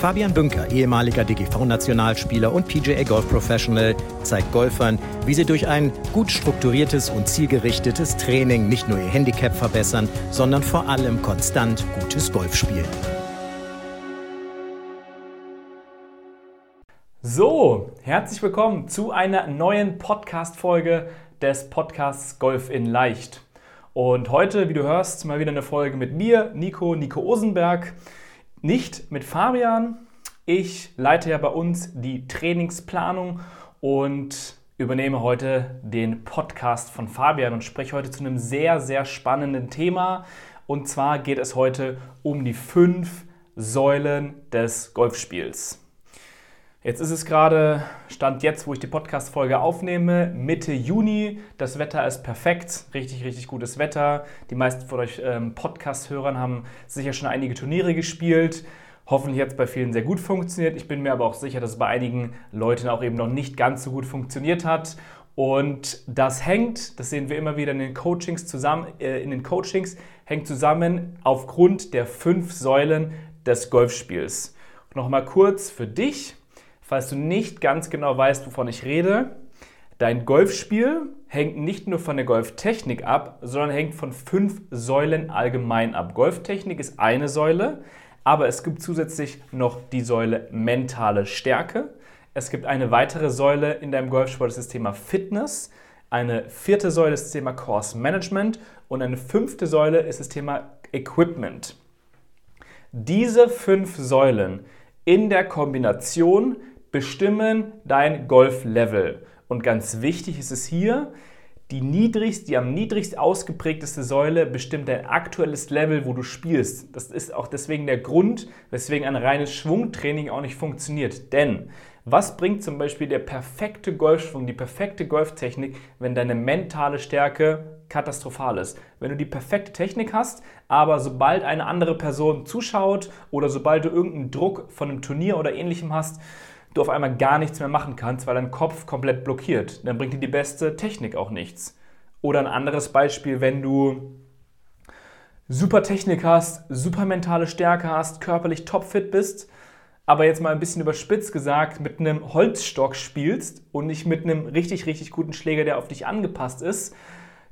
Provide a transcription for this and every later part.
Fabian Bünker, ehemaliger DGV-Nationalspieler und PGA Golf Professional, zeigt Golfern, wie sie durch ein gut strukturiertes und zielgerichtetes Training nicht nur ihr Handicap verbessern, sondern vor allem konstant gutes Golf spielen. So, herzlich willkommen zu einer neuen Podcast-Folge des Podcasts Golf in Leicht. Und heute, wie du hörst, mal wieder eine Folge mit mir, Nico, Nico Osenberg. Nicht mit Fabian. Ich leite ja bei uns die Trainingsplanung und übernehme heute den Podcast von Fabian und spreche heute zu einem sehr, sehr spannenden Thema. Und zwar geht es heute um die fünf Säulen des Golfspiels. Jetzt ist es gerade, Stand jetzt, wo ich die Podcast-Folge aufnehme, Mitte Juni. Das Wetter ist perfekt, richtig, richtig gutes Wetter. Die meisten von euch ähm, Podcast-Hörern haben sicher schon einige Turniere gespielt. Hoffentlich jetzt bei vielen sehr gut funktioniert. Ich bin mir aber auch sicher, dass es bei einigen Leuten auch eben noch nicht ganz so gut funktioniert hat. Und das hängt, das sehen wir immer wieder in den Coachings zusammen, äh, in den Coachings, hängt zusammen aufgrund der fünf Säulen des Golfspiels. Nochmal kurz für dich falls du nicht ganz genau weißt, wovon ich rede. Dein Golfspiel hängt nicht nur von der Golftechnik ab, sondern hängt von fünf Säulen allgemein ab. Golftechnik ist eine Säule, aber es gibt zusätzlich noch die Säule mentale Stärke. Es gibt eine weitere Säule in deinem Golfsport, das ist das Thema Fitness. Eine vierte Säule ist das Thema Course Management und eine fünfte Säule ist das Thema Equipment. Diese fünf Säulen in der Kombination bestimmen dein Golflevel. Und ganz wichtig ist es hier, die niedrigst, die am niedrigst ausgeprägteste Säule bestimmt dein aktuelles Level, wo du spielst. Das ist auch deswegen der Grund, weswegen ein reines Schwungtraining auch nicht funktioniert. Denn was bringt zum Beispiel der perfekte Golfschwung, die perfekte Golftechnik, wenn deine mentale Stärke katastrophal ist? Wenn du die perfekte Technik hast, aber sobald eine andere Person zuschaut oder sobald du irgendeinen Druck von einem Turnier oder ähnlichem hast, du auf einmal gar nichts mehr machen kannst, weil dein Kopf komplett blockiert. Dann bringt dir die beste Technik auch nichts. Oder ein anderes Beispiel, wenn du super Technik hast, super mentale Stärke hast, körperlich topfit bist, aber jetzt mal ein bisschen überspitzt gesagt, mit einem Holzstock spielst und nicht mit einem richtig, richtig guten Schläger, der auf dich angepasst ist,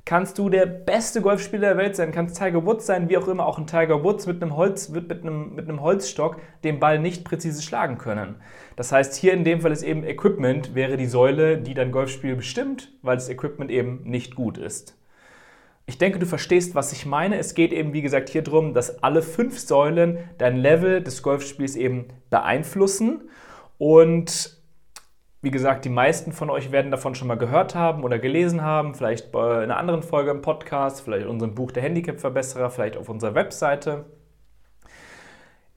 kannst du der beste Golfspieler der Welt sein, kannst Tiger Woods sein, wie auch immer, auch ein Tiger Woods mit einem, Holz, wird mit einem, mit einem Holzstock den Ball nicht präzise schlagen können. Das heißt, hier in dem Fall ist eben Equipment wäre die Säule, die dein Golfspiel bestimmt, weil das Equipment eben nicht gut ist. Ich denke, du verstehst, was ich meine. Es geht eben, wie gesagt, hier darum, dass alle fünf Säulen dein Level des Golfspiels eben beeinflussen. Und wie gesagt, die meisten von euch werden davon schon mal gehört haben oder gelesen haben, vielleicht bei einer anderen Folge im Podcast, vielleicht in unserem Buch Der Handicap-Verbesserer, vielleicht auf unserer Webseite.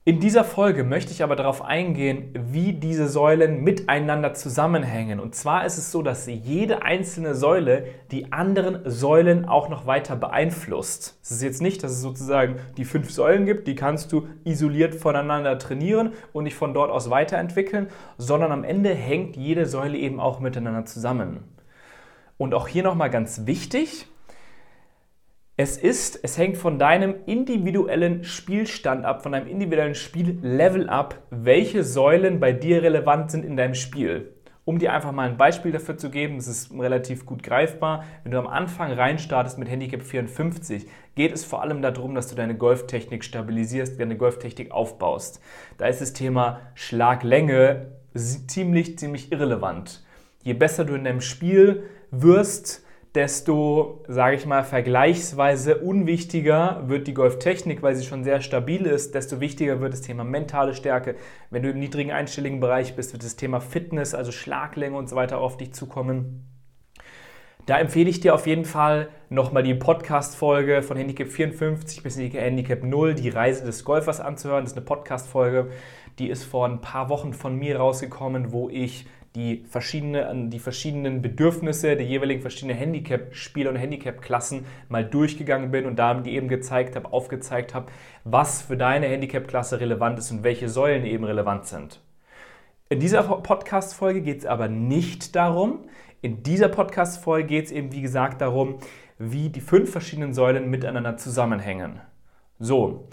In dieser Folge möchte ich aber darauf eingehen, wie diese Säulen miteinander zusammenhängen. Und zwar ist es so, dass jede einzelne Säule die anderen Säulen auch noch weiter beeinflusst. Es ist jetzt nicht, dass es sozusagen die fünf Säulen gibt, die kannst du isoliert voneinander trainieren und dich von dort aus weiterentwickeln, sondern am Ende hängt jede Säule eben auch miteinander zusammen. Und auch hier nochmal ganz wichtig, es ist, es hängt von deinem individuellen Spielstand ab, von deinem individuellen Spiellevel ab, welche Säulen bei dir relevant sind in deinem Spiel. Um dir einfach mal ein Beispiel dafür zu geben, es ist relativ gut greifbar. Wenn du am Anfang reinstartest mit Handicap 54, geht es vor allem darum, dass du deine Golftechnik stabilisierst, deine Golftechnik aufbaust. Da ist das Thema Schlaglänge ziemlich, ziemlich irrelevant. Je besser du in deinem Spiel wirst, desto, sage ich mal, vergleichsweise unwichtiger wird die Golftechnik, weil sie schon sehr stabil ist, desto wichtiger wird das Thema mentale Stärke. Wenn du im niedrigen einstelligen Bereich bist, wird das Thema Fitness, also Schlaglänge und so weiter auf dich zukommen. Da empfehle ich dir auf jeden Fall nochmal die Podcast-Folge von Handicap 54 bis Handicap 0, die Reise des Golfers anzuhören. Das ist eine Podcast-Folge, die ist vor ein paar Wochen von mir rausgekommen, wo ich die, verschiedene, die verschiedenen Bedürfnisse der jeweiligen verschiedenen Handicap-Spieler und Handicap-Klassen mal durchgegangen bin und damit eben gezeigt habe, aufgezeigt habe, was für deine Handicap-Klasse relevant ist und welche Säulen eben relevant sind. In dieser Podcast-Folge geht es aber nicht darum. In dieser Podcast-Folge geht es eben, wie gesagt, darum, wie die fünf verschiedenen Säulen miteinander zusammenhängen. So,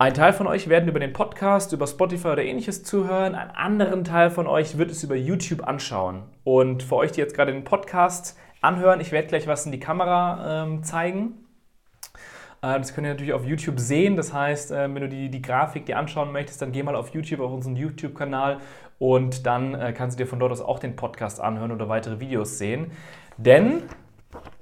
ein Teil von euch werden über den Podcast, über Spotify oder ähnliches zuhören. Ein anderen Teil von euch wird es über YouTube anschauen. Und für euch, die jetzt gerade den Podcast anhören, ich werde gleich was in die Kamera ähm, zeigen. Äh, das könnt ihr natürlich auf YouTube sehen. Das heißt, äh, wenn du die, die Grafik dir anschauen möchtest, dann geh mal auf YouTube, auf unseren YouTube-Kanal und dann äh, kannst du dir von dort aus auch den Podcast anhören oder weitere Videos sehen. Denn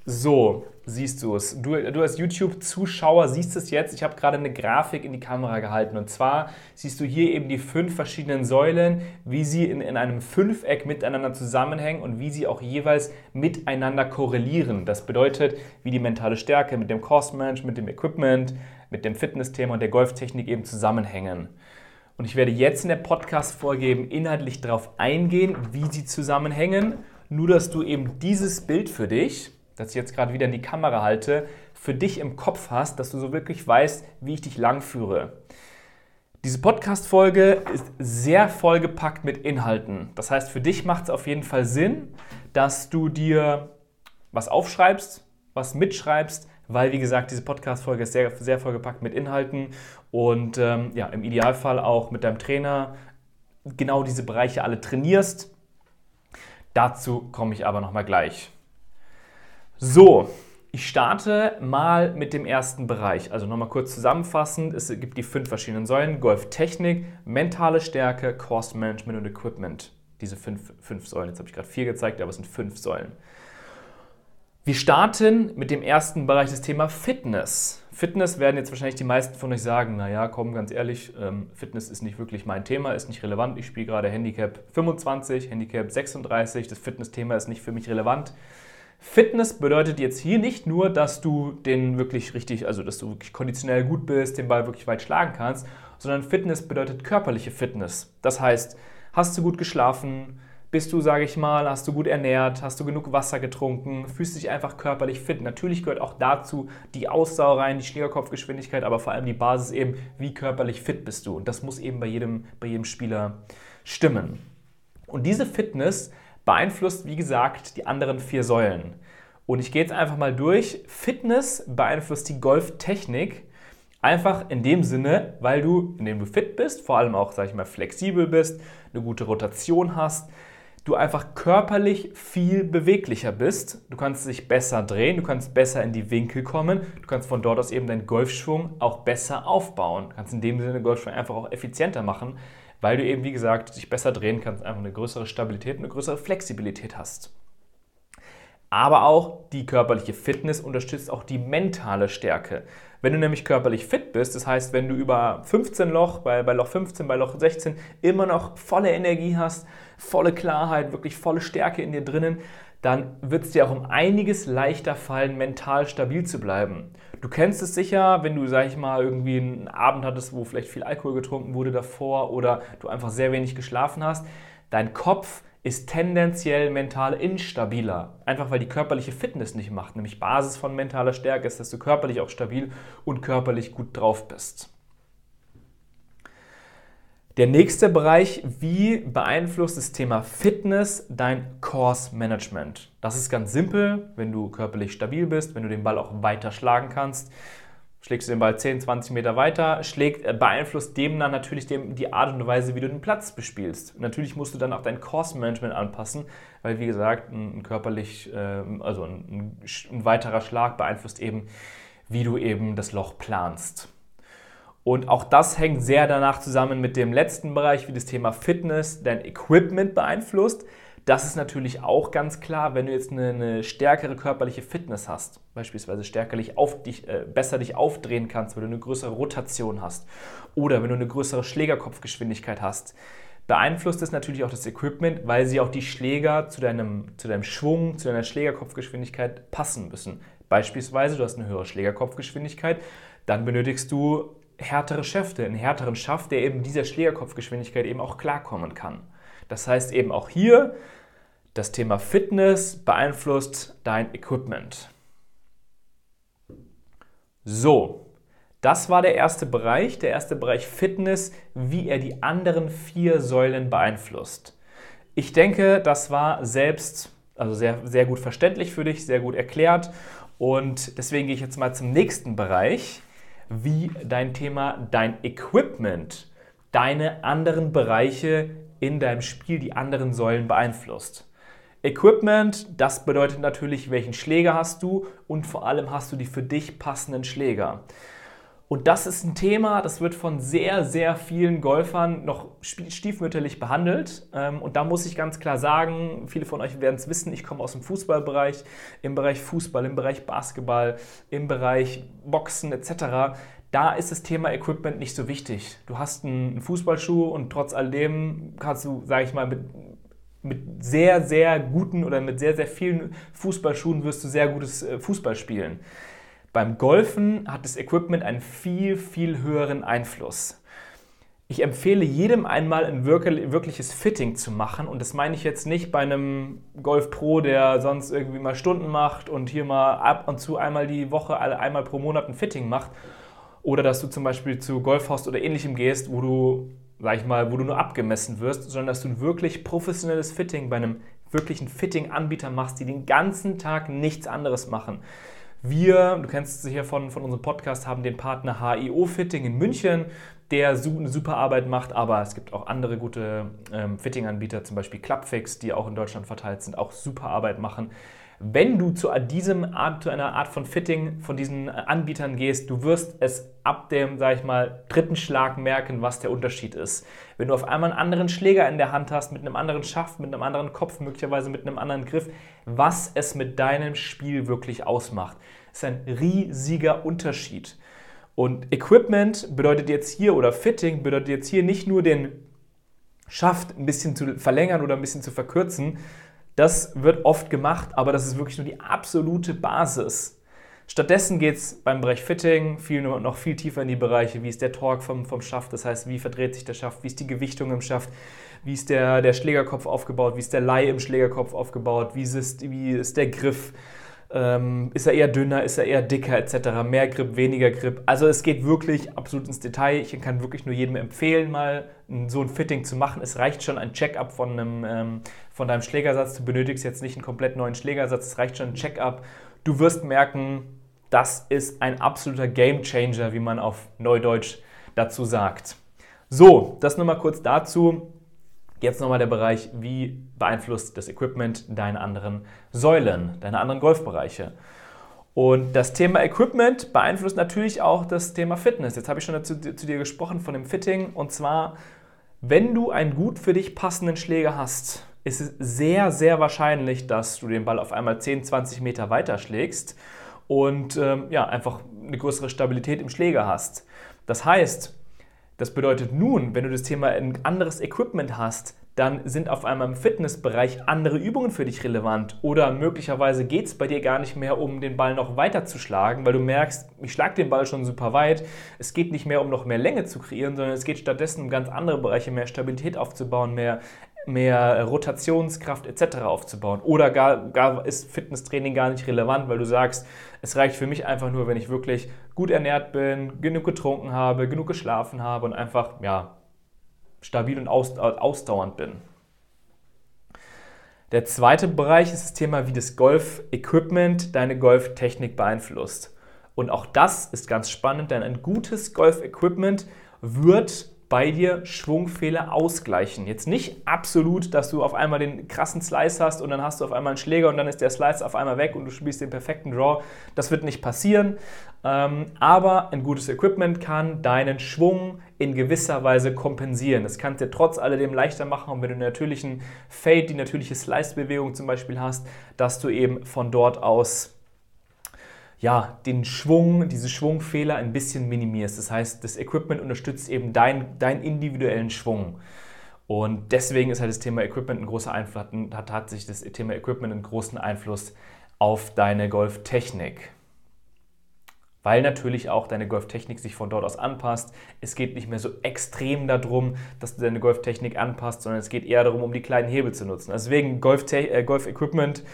so, siehst du es. Du, du als YouTube-Zuschauer siehst es jetzt. Ich habe gerade eine Grafik in die Kamera gehalten. Und zwar siehst du hier eben die fünf verschiedenen Säulen, wie sie in, in einem Fünfeck miteinander zusammenhängen und wie sie auch jeweils miteinander korrelieren. Das bedeutet, wie die mentale Stärke mit dem Cost Management, mit dem Equipment, mit dem Fitnessthema und der Golftechnik eben zusammenhängen. Und ich werde jetzt in der Podcast-Folge eben inhaltlich darauf eingehen, wie sie zusammenhängen. Nur, dass du eben dieses Bild für dich, das ich jetzt gerade wieder in die Kamera halte, für dich im Kopf hast, dass du so wirklich weißt, wie ich dich langführe. Diese Podcast-Folge ist sehr vollgepackt mit Inhalten. Das heißt, für dich macht es auf jeden Fall Sinn, dass du dir was aufschreibst, was mitschreibst, weil, wie gesagt, diese Podcast-Folge ist sehr, sehr vollgepackt mit Inhalten und ähm, ja, im Idealfall auch mit deinem Trainer genau diese Bereiche alle trainierst. Dazu komme ich aber nochmal gleich. So, ich starte mal mit dem ersten Bereich. Also nochmal kurz zusammenfassend, es gibt die fünf verschiedenen Säulen, Golftechnik, mentale Stärke, Cost Management und Equipment. Diese fünf, fünf Säulen, jetzt habe ich gerade vier gezeigt, aber es sind fünf Säulen. Wir starten mit dem ersten Bereich, das Thema Fitness. Fitness werden jetzt wahrscheinlich die meisten von euch sagen, naja, komm, ganz ehrlich, ähm, Fitness ist nicht wirklich mein Thema, ist nicht relevant. Ich spiele gerade Handicap 25, Handicap 36, das Fitness-Thema ist nicht für mich relevant. Fitness bedeutet jetzt hier nicht nur, dass du den wirklich richtig, also dass du wirklich konditionell gut bist, den Ball wirklich weit schlagen kannst, sondern Fitness bedeutet körperliche Fitness. Das heißt, hast du gut geschlafen, bist du, sage ich mal, hast du gut ernährt, hast du genug Wasser getrunken, fühlst dich einfach körperlich fit. Natürlich gehört auch dazu die Ausdauer rein, die Schlägerkopfgeschwindigkeit, aber vor allem die Basis eben, wie körperlich fit bist du. Und das muss eben bei jedem, bei jedem Spieler stimmen. Und diese Fitness beeinflusst, wie gesagt, die anderen vier Säulen. Und ich gehe jetzt einfach mal durch. Fitness beeinflusst die Golftechnik. Einfach in dem Sinne, weil du, indem du fit bist, vor allem auch, sag ich mal, flexibel bist, eine gute Rotation hast, du einfach körperlich viel beweglicher bist. Du kannst dich besser drehen, du kannst besser in die Winkel kommen, du kannst von dort aus eben deinen Golfschwung auch besser aufbauen. Du kannst in dem Sinne Golfschwung einfach auch effizienter machen, weil du eben, wie gesagt, dich besser drehen kannst, einfach eine größere Stabilität eine größere Flexibilität hast. Aber auch die körperliche Fitness unterstützt auch die mentale Stärke. Wenn du nämlich körperlich fit bist, das heißt, wenn du über 15 Loch, bei, bei Loch 15, bei Loch 16 immer noch volle Energie hast, volle Klarheit, wirklich volle Stärke in dir drinnen, dann wird es dir auch um einiges leichter fallen, mental stabil zu bleiben. Du kennst es sicher, wenn du, sag ich mal, irgendwie einen Abend hattest, wo vielleicht viel Alkohol getrunken wurde davor oder du einfach sehr wenig geschlafen hast. Dein Kopf ist tendenziell mental instabiler. Einfach weil die körperliche Fitness nicht macht. Nämlich Basis von mentaler Stärke ist, dass du körperlich auch stabil und körperlich gut drauf bist. Der nächste Bereich, wie beeinflusst das Thema Fitness dein Course Management? Das ist ganz simpel, wenn du körperlich stabil bist, wenn du den Ball auch weiter schlagen kannst. Schlägst du den Ball 10, 20 Meter weiter, schlägt, äh, beeinflusst dem dann natürlich dem, die Art und Weise, wie du den Platz bespielst. Natürlich musst du dann auch dein Course Management anpassen, weil wie gesagt, ein, ein körperlich, äh, also ein, ein weiterer Schlag beeinflusst eben, wie du eben das Loch planst. Und auch das hängt sehr danach zusammen mit dem letzten Bereich, wie das Thema Fitness dein Equipment beeinflusst. Das ist natürlich auch ganz klar, wenn du jetzt eine, eine stärkere körperliche Fitness hast, beispielsweise stärker auf dich, äh, besser dich aufdrehen kannst, wenn du eine größere Rotation hast oder wenn du eine größere Schlägerkopfgeschwindigkeit hast, beeinflusst es natürlich auch das Equipment, weil sie auch die Schläger zu deinem, zu deinem Schwung, zu deiner Schlägerkopfgeschwindigkeit passen müssen. Beispielsweise, du hast eine höhere Schlägerkopfgeschwindigkeit, dann benötigst du härtere Schäfte, einen härteren Schaft, der eben dieser Schlägerkopfgeschwindigkeit eben auch klarkommen kann. Das heißt eben auch hier, das Thema Fitness beeinflusst dein Equipment. So, das war der erste Bereich, der erste Bereich Fitness, wie er die anderen vier Säulen beeinflusst. Ich denke, das war selbst also sehr, sehr gut verständlich für dich, sehr gut erklärt. Und deswegen gehe ich jetzt mal zum nächsten Bereich, wie dein Thema, dein Equipment, deine anderen Bereiche in deinem Spiel, die anderen Säulen beeinflusst. Equipment, das bedeutet natürlich, welchen Schläger hast du und vor allem hast du die für dich passenden Schläger. Und das ist ein Thema, das wird von sehr, sehr vielen Golfern noch stiefmütterlich behandelt. Ähm, und da muss ich ganz klar sagen, viele von euch werden es wissen, ich komme aus dem Fußballbereich, im Bereich Fußball, im Bereich Basketball, im Bereich Boxen etc. Da ist das Thema Equipment nicht so wichtig. Du hast einen Fußballschuh und trotz alledem kannst du, sage ich mal, mit mit sehr, sehr guten oder mit sehr, sehr vielen Fußballschuhen wirst du sehr gutes äh, Fußball spielen. Beim Golfen hat das Equipment einen viel, viel höheren Einfluss. Ich empfehle jedem einmal ein wirkliches Fitting zu machen und das meine ich jetzt nicht bei einem Golf Pro, der sonst irgendwie mal Stunden macht und hier mal ab und zu einmal die Woche, einmal pro Monat ein Fitting macht oder dass du zum Beispiel zu Golfhaus oder ähnlichem gehst, wo du, sag ich mal, wo du nur abgemessen wirst, sondern dass du ein wirklich professionelles Fitting bei einem wirklichen Fitting-Anbieter machst, die den ganzen Tag nichts anderes machen. Wir, du kennst sicher von, von unserem Podcast, haben den Partner HIO Fitting in München, der eine super Arbeit macht, aber es gibt auch andere gute ähm, Fitting-Anbieter, zum Beispiel Clubfix, die auch in Deutschland verteilt sind, auch super Arbeit machen. Wenn du zu, diesem Art, zu einer Art von Fitting von diesen Anbietern gehst, du wirst es ab dem, sag ich mal, dritten Schlag merken, was der Unterschied ist. Wenn du auf einmal einen anderen Schläger in der Hand hast, mit einem anderen Schaft, mit einem anderen Kopf, möglicherweise mit einem anderen Griff, was es mit deinem Spiel wirklich ausmacht, ist ein riesiger Unterschied. Und Equipment bedeutet jetzt hier, oder Fitting bedeutet jetzt hier nicht nur den Schaft ein bisschen zu verlängern oder ein bisschen zu verkürzen, das wird oft gemacht, aber das ist wirklich nur die absolute Basis. Stattdessen geht es beim Bereich Fitting viel, noch viel tiefer in die Bereiche, wie ist der Torque vom, vom Schaft, das heißt, wie verdreht sich der Schaft, wie ist die Gewichtung im Schaft, wie ist der, der Schlägerkopf aufgebaut, wie ist der Leih im Schlägerkopf aufgebaut, wie ist, wie ist der Griff, ähm, ist er eher dünner, ist er eher dicker etc., mehr Grip, weniger Grip. Also es geht wirklich absolut ins Detail. Ich kann wirklich nur jedem empfehlen, mal so ein Fitting zu machen. Es reicht schon ein Check-up von, ähm, von deinem Schlägersatz. Du benötigst jetzt nicht einen komplett neuen Schlägersatz, es reicht schon ein Check-up. Du wirst merken, das ist ein absoluter Game Changer, wie man auf Neudeutsch dazu sagt. So, das nochmal kurz dazu. Jetzt nochmal der Bereich, wie beeinflusst das Equipment deine anderen Säulen, deine anderen Golfbereiche. Und das Thema Equipment beeinflusst natürlich auch das Thema Fitness. Jetzt habe ich schon dazu, zu dir gesprochen von dem Fitting. Und zwar, wenn du einen gut für dich passenden Schläger hast, ist es sehr, sehr wahrscheinlich, dass du den Ball auf einmal 10, 20 Meter weiter schlägst und ähm, ja, einfach eine größere Stabilität im Schläger hast. Das heißt, das bedeutet nun, wenn du das Thema ein anderes Equipment hast, dann sind auf einmal im Fitnessbereich andere Übungen für dich relevant. Oder möglicherweise geht es bei dir gar nicht mehr um den Ball noch weiter zu schlagen, weil du merkst, ich schlage den Ball schon super weit. Es geht nicht mehr um noch mehr Länge zu kreieren, sondern es geht stattdessen um ganz andere Bereiche, mehr Stabilität aufzubauen, mehr mehr Rotationskraft etc. aufzubauen. Oder gar, gar ist Fitnesstraining gar nicht relevant, weil du sagst, es reicht für mich einfach nur, wenn ich wirklich gut ernährt bin, genug getrunken habe, genug geschlafen habe und einfach ja, stabil und ausdauernd bin. Der zweite Bereich ist das Thema, wie das Golf-Equipment deine Golftechnik beeinflusst. Und auch das ist ganz spannend, denn ein gutes Golf-Equipment wird bei dir Schwungfehler ausgleichen. Jetzt nicht absolut, dass du auf einmal den krassen Slice hast und dann hast du auf einmal einen Schläger und dann ist der Slice auf einmal weg und du spielst den perfekten Draw. Das wird nicht passieren. Ähm, aber ein gutes Equipment kann deinen Schwung in gewisser Weise kompensieren. Das kann es dir trotz alledem leichter machen, und wenn du natürlichen Fade, die natürliche Slice-Bewegung zum Beispiel hast, dass du eben von dort aus ja, den Schwung, diese Schwungfehler ein bisschen minimierst. Das heißt, das Equipment unterstützt eben deinen dein individuellen Schwung. Und deswegen ist halt das Thema Equipment ein großer Einfluss, hat tatsächlich das Thema Equipment einen großen Einfluss auf deine Golftechnik. weil natürlich auch deine Golftechnik sich von dort aus anpasst. Es geht nicht mehr so extrem darum, dass du deine Golftechnik anpasst, sondern es geht eher darum, um die kleinen Hebel zu nutzen. Deswegen äh, Golf-Equipment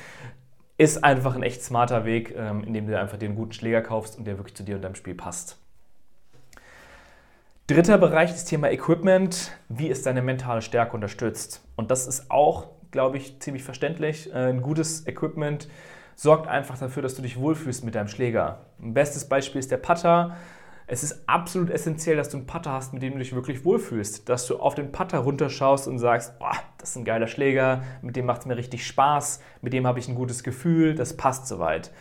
ist einfach ein echt smarter Weg, ähm, indem du einfach den guten Schläger kaufst und der wirklich zu dir und deinem Spiel passt. Dritter Bereich, das Thema Equipment. Wie ist deine mentale Stärke unterstützt? Und das ist auch, glaube ich, ziemlich verständlich. Äh, ein gutes Equipment sorgt einfach dafür, dass du dich wohlfühlst mit deinem Schläger. Ein bestes Beispiel ist der Putter. Es ist absolut essentiell, dass du einen Putter hast, mit dem du dich wirklich wohlfühlst. Dass du auf den Putter runterschaust und sagst, oh, das ist ein geiler Schläger, mit dem macht es mir richtig Spaß, mit dem habe ich ein gutes Gefühl, das passt soweit.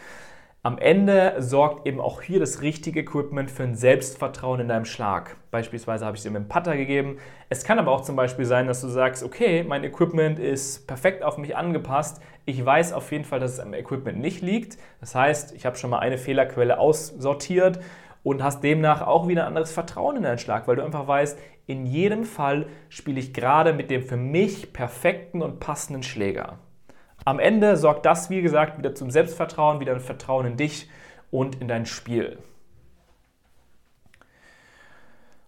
Am Ende sorgt eben auch hier das richtige Equipment für ein Selbstvertrauen in deinem Schlag. Beispielsweise habe ich es dir mit dem Putter gegeben. Es kann aber auch zum Beispiel sein, dass du sagst, okay, mein Equipment ist perfekt auf mich angepasst. Ich weiß auf jeden Fall, dass es am Equipment nicht liegt. Das heißt, ich habe schon mal eine Fehlerquelle aussortiert und hast demnach auch wieder ein anderes Vertrauen in deinen Schlag, weil du einfach weißt, in jedem Fall spiele ich gerade mit dem für mich perfekten und passenden Schläger. Am Ende sorgt das, wie gesagt, wieder zum Selbstvertrauen, wieder ein Vertrauen in dich und in dein Spiel.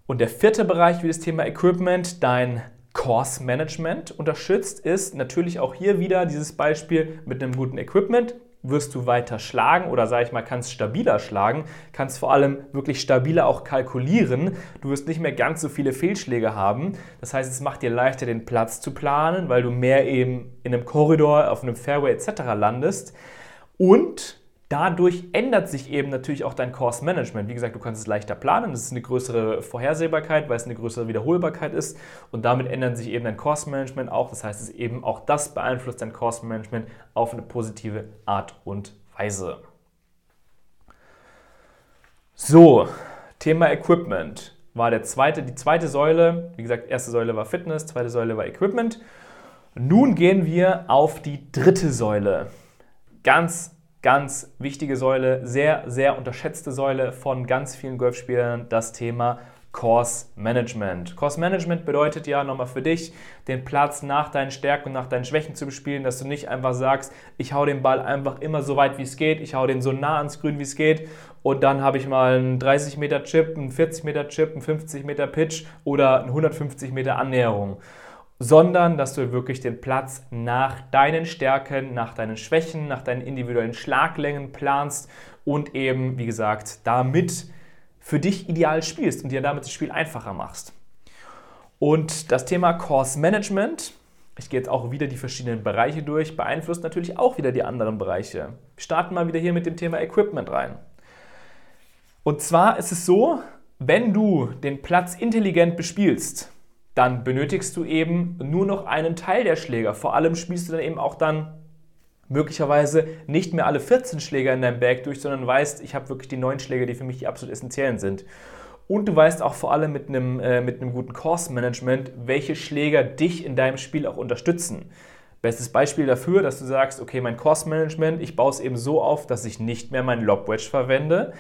Und der vierte Bereich, wie das Thema Equipment dein Course Management unterstützt, ist natürlich auch hier wieder dieses Beispiel mit einem guten Equipment wirst du weiter schlagen oder sage ich mal, kannst stabiler schlagen, kannst vor allem wirklich stabiler auch kalkulieren. Du wirst nicht mehr ganz so viele Fehlschläge haben. Das heißt, es macht dir leichter, den Platz zu planen, weil du mehr eben in einem Korridor, auf einem Fairway etc. landest. Und Dadurch ändert sich eben natürlich auch dein Course Management. Wie gesagt, du kannst es leichter planen, es ist eine größere Vorhersehbarkeit, weil es eine größere Wiederholbarkeit ist und damit ändert sich eben dein Course Management auch. Das heißt, es eben auch das beeinflusst dein Course Management auf eine positive Art und Weise. So, Thema Equipment war der zweite, die zweite Säule. Wie gesagt, erste Säule war Fitness, zweite Säule war Equipment. Nun gehen wir auf die dritte Säule. Ganz ganz wichtige Säule, sehr, sehr unterschätzte Säule von ganz vielen Golfspielern, das Thema Course Management. Course Management bedeutet ja nochmal für dich, den Platz nach deinen Stärken und nach deinen Schwächen zu bespielen, dass du nicht einfach sagst, ich hau den Ball einfach immer so weit wie es geht, ich hau den so nah ans Grün wie es geht und dann habe ich mal einen 30 Meter Chip, einen 40 Meter Chip, einen 50 Meter Pitch oder einen 150 Meter Annäherung sondern dass du wirklich den Platz nach deinen Stärken, nach deinen Schwächen, nach deinen individuellen Schlaglängen planst und eben, wie gesagt, damit für dich ideal spielst und dir damit das Spiel einfacher machst. Und das Thema Course Management, ich gehe jetzt auch wieder die verschiedenen Bereiche durch, beeinflusst natürlich auch wieder die anderen Bereiche. Wir starten mal wieder hier mit dem Thema Equipment rein. Und zwar ist es so, wenn du den Platz intelligent bespielst, dann benötigst du eben nur noch einen Teil der Schläger. Vor allem spielst du dann eben auch dann möglicherweise nicht mehr alle 14 Schläger in deinem Bag durch, sondern weißt, ich habe wirklich die neun Schläger, die für mich die absolut essentiellen sind. Und du weißt auch vor allem mit einem, äh, mit einem guten Course-Management, welche Schläger dich in deinem Spiel auch unterstützen. Bestes Beispiel dafür, dass du sagst, okay, mein Course-Management, ich baue es eben so auf, dass ich nicht mehr meinen Lob-Wedge verwende.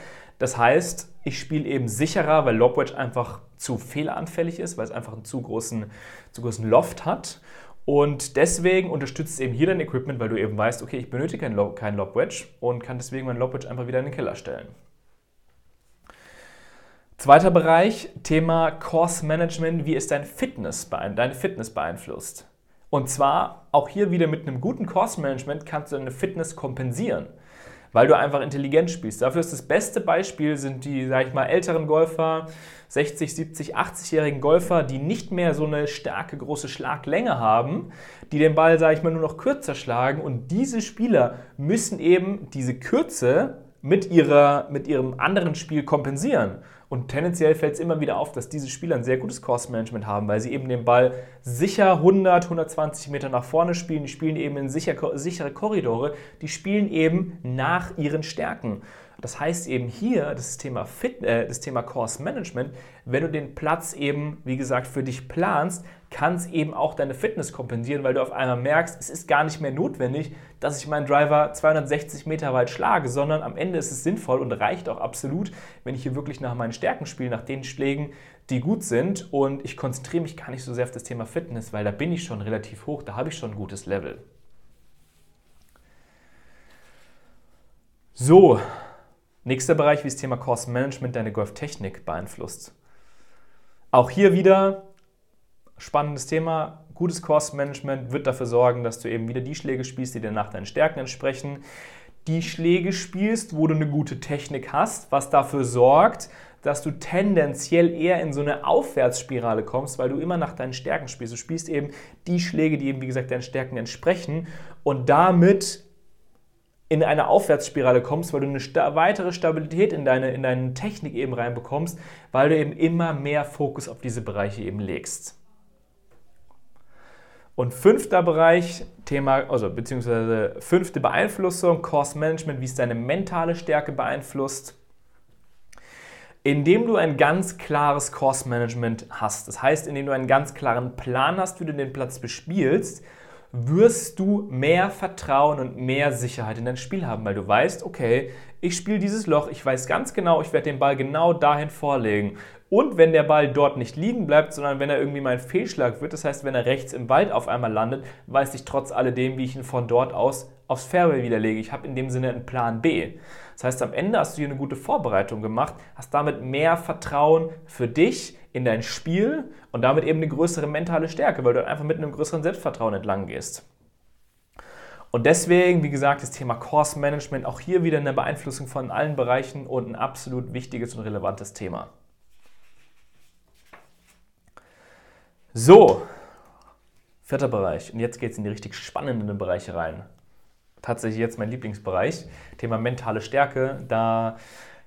Das heißt, ich spiele eben sicherer, weil Lob-Wedge einfach zu fehleranfällig ist, weil es einfach einen zu großen, zu großen Loft hat. Und deswegen unterstützt es eben hier dein Equipment, weil du eben weißt, okay, ich benötige kein Lob Wedge und kann deswegen meinen Lob Wedge einfach wieder in den Keller stellen. Zweiter Bereich, Thema Course Management. Wie ist dein Fitness, deine Fitness beeinflusst? Und zwar auch hier wieder mit einem guten Course Management kannst du deine Fitness kompensieren weil du einfach intelligent spielst. Dafür ist das beste Beispiel sind die, sag ich mal, älteren Golfer, 60, 70, 80-jährigen Golfer, die nicht mehr so eine starke große Schlaglänge haben, die den Ball, sag ich mal, nur noch kürzer schlagen und diese Spieler müssen eben diese Kürze mit, ihrer, mit ihrem anderen Spiel kompensieren. Und tendenziell fällt es immer wieder auf, dass diese Spieler ein sehr gutes Course-Management haben, weil sie eben den Ball sicher 100, 120 Meter nach vorne spielen. Die spielen eben in sicher, sichere Korridore. Die spielen eben nach ihren Stärken. Das heißt eben hier das Thema, Fit, äh, das Thema Course Management, wenn du den Platz eben, wie gesagt, für dich planst, kann es eben auch deine Fitness kompensieren, weil du auf einmal merkst, es ist gar nicht mehr notwendig, dass ich meinen Driver 260 Meter weit schlage, sondern am Ende ist es sinnvoll und reicht auch absolut, wenn ich hier wirklich nach meinen Stärken spiele, nach den Schlägen, die gut sind und ich konzentriere mich gar nicht so sehr auf das Thema Fitness, weil da bin ich schon relativ hoch, da habe ich schon ein gutes Level. So, Nächster Bereich, wie das Thema Course Management deine Golftechnik beeinflusst. Auch hier wieder spannendes Thema. Gutes Course Management wird dafür sorgen, dass du eben wieder die Schläge spielst, die dir nach deinen Stärken entsprechen. Die Schläge spielst, wo du eine gute Technik hast, was dafür sorgt, dass du tendenziell eher in so eine Aufwärtsspirale kommst, weil du immer nach deinen Stärken spielst. Du spielst eben die Schläge, die eben, wie gesagt, deinen Stärken entsprechen und damit in eine Aufwärtsspirale kommst, weil du eine sta weitere Stabilität in deine, in deine Technik eben reinbekommst, weil du eben immer mehr Fokus auf diese Bereiche eben legst. Und fünfter Bereich, Thema, also beziehungsweise fünfte Beeinflussung, Course Management, wie es deine mentale Stärke beeinflusst indem du ein ganz klares Course Management hast. Das heißt, indem du einen ganz klaren Plan hast, wie du den Platz bespielst, wirst du mehr Vertrauen und mehr Sicherheit in dein Spiel haben, weil du weißt, okay, ich spiele dieses Loch, ich weiß ganz genau, ich werde den Ball genau dahin vorlegen. Und wenn der Ball dort nicht liegen bleibt, sondern wenn er irgendwie mal ein Fehlschlag wird, das heißt, wenn er rechts im Wald auf einmal landet, weiß ich trotz alledem, wie ich ihn von dort aus aufs Fairway widerlege. Ich habe in dem Sinne einen Plan B. Das heißt, am Ende hast du hier eine gute Vorbereitung gemacht, hast damit mehr Vertrauen für dich in dein Spiel und damit eben eine größere mentale Stärke, weil du einfach mit einem größeren Selbstvertrauen entlang gehst. Und deswegen, wie gesagt, das Thema Course Management auch hier wieder eine Beeinflussung von allen Bereichen und ein absolut wichtiges und relevantes Thema. So, vierter Bereich. Und jetzt geht es in die richtig spannenden Bereiche rein tatsächlich jetzt mein Lieblingsbereich, Thema mentale Stärke. Da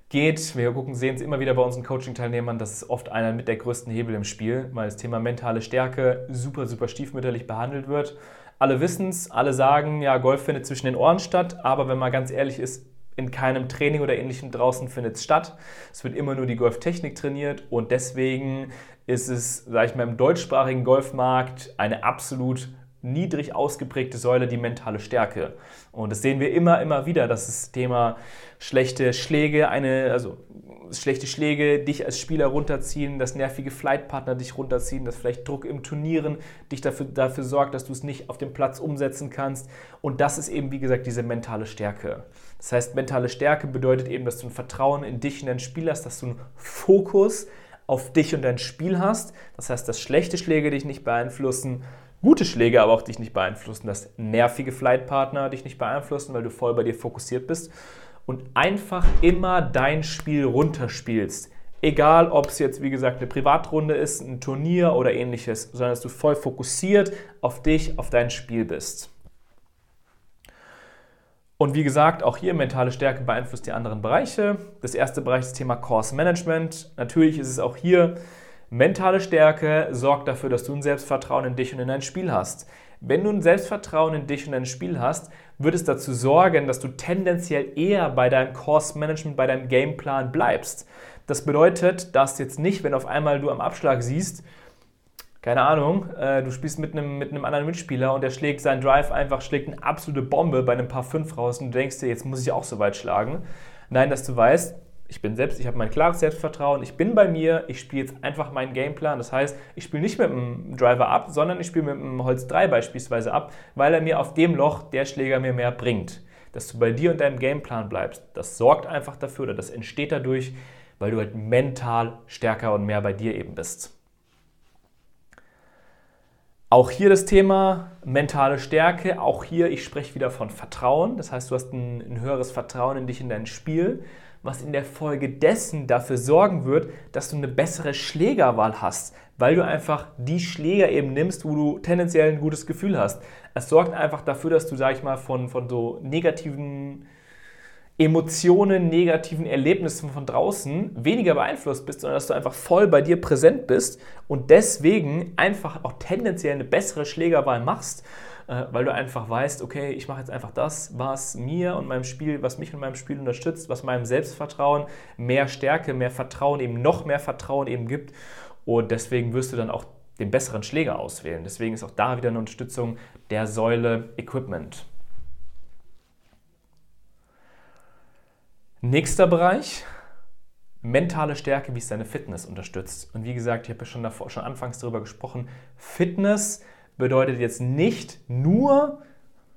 geht, wir gucken, sehen es immer wieder bei unseren Coaching-Teilnehmern, das ist oft einer mit der größten Hebel im Spiel, weil das Thema mentale Stärke super, super stiefmütterlich behandelt wird. Alle wissen es, alle sagen, ja, Golf findet zwischen den Ohren statt, aber wenn man ganz ehrlich ist, in keinem Training oder ähnlichem draußen findet es statt. Es wird immer nur die Golftechnik trainiert und deswegen ist es, sage ich mal, im deutschsprachigen Golfmarkt eine absolut niedrig ausgeprägte Säule die mentale Stärke. Und das sehen wir immer, immer wieder, dass das Thema schlechte Schläge, eine, also schlechte Schläge dich als Spieler runterziehen, dass nervige Flightpartner dich runterziehen, dass vielleicht Druck im Turnieren dich dafür, dafür sorgt, dass du es nicht auf dem Platz umsetzen kannst. Und das ist eben, wie gesagt, diese mentale Stärke. Das heißt, mentale Stärke bedeutet eben, dass du ein Vertrauen in dich und dein Spiel hast, dass du einen Fokus auf dich und dein Spiel hast. Das heißt, dass schlechte Schläge dich nicht beeinflussen, gute Schläge aber auch dich nicht beeinflussen, dass nervige Flightpartner dich nicht beeinflussen, weil du voll bei dir fokussiert bist und einfach immer dein Spiel runterspielst. Egal, ob es jetzt, wie gesagt, eine Privatrunde ist, ein Turnier oder ähnliches, sondern dass du voll fokussiert auf dich, auf dein Spiel bist. Und wie gesagt, auch hier mentale Stärke beeinflusst die anderen Bereiche. Das erste Bereich ist das Thema Course Management. Natürlich ist es auch hier Mentale Stärke sorgt dafür, dass du ein Selbstvertrauen in dich und in dein Spiel hast. Wenn du ein Selbstvertrauen in dich und dein Spiel hast, wird es dazu sorgen, dass du tendenziell eher bei deinem Course Management, bei deinem Gameplan bleibst. Das bedeutet, dass jetzt nicht, wenn auf einmal du am Abschlag siehst, keine Ahnung, äh, du spielst mit einem, mit einem anderen Mitspieler und der schlägt seinen Drive einfach, schlägt eine absolute Bombe bei einem Paar 5 raus und du denkst dir, jetzt muss ich auch so weit schlagen. Nein, dass du weißt, ich bin selbst, ich habe mein klares Selbstvertrauen, ich bin bei mir, ich spiele jetzt einfach meinen Gameplan. Das heißt, ich spiele nicht mit dem Driver ab, sondern ich spiele mit dem Holz 3 beispielsweise ab, weil er mir auf dem Loch der Schläger mir mehr bringt. Dass du bei dir und deinem Gameplan bleibst, das sorgt einfach dafür oder das entsteht dadurch, weil du halt mental stärker und mehr bei dir eben bist. Auch hier das Thema mentale Stärke. Auch hier, ich spreche wieder von Vertrauen. Das heißt, du hast ein, ein höheres Vertrauen in dich, in dein Spiel was in der Folge dessen dafür sorgen wird, dass du eine bessere Schlägerwahl hast, weil du einfach die Schläger eben nimmst, wo du tendenziell ein gutes Gefühl hast. Es sorgt einfach dafür, dass du, sag ich mal, von, von so negativen Emotionen, negativen Erlebnissen von draußen weniger beeinflusst bist, sondern dass du einfach voll bei dir präsent bist und deswegen einfach auch tendenziell eine bessere Schlägerwahl machst äh, weil du einfach weißt, okay, ich mache jetzt einfach das, was mir und meinem Spiel, was mich und meinem Spiel unterstützt, was meinem Selbstvertrauen mehr Stärke, mehr Vertrauen, eben noch mehr Vertrauen eben gibt. Und deswegen wirst du dann auch den besseren Schläger auswählen. Deswegen ist auch da wieder eine Unterstützung der Säule Equipment. Nächster Bereich, mentale Stärke, wie es deine Fitness unterstützt. Und wie gesagt, ich habe ja schon, davor, schon anfangs darüber gesprochen, Fitness bedeutet jetzt nicht nur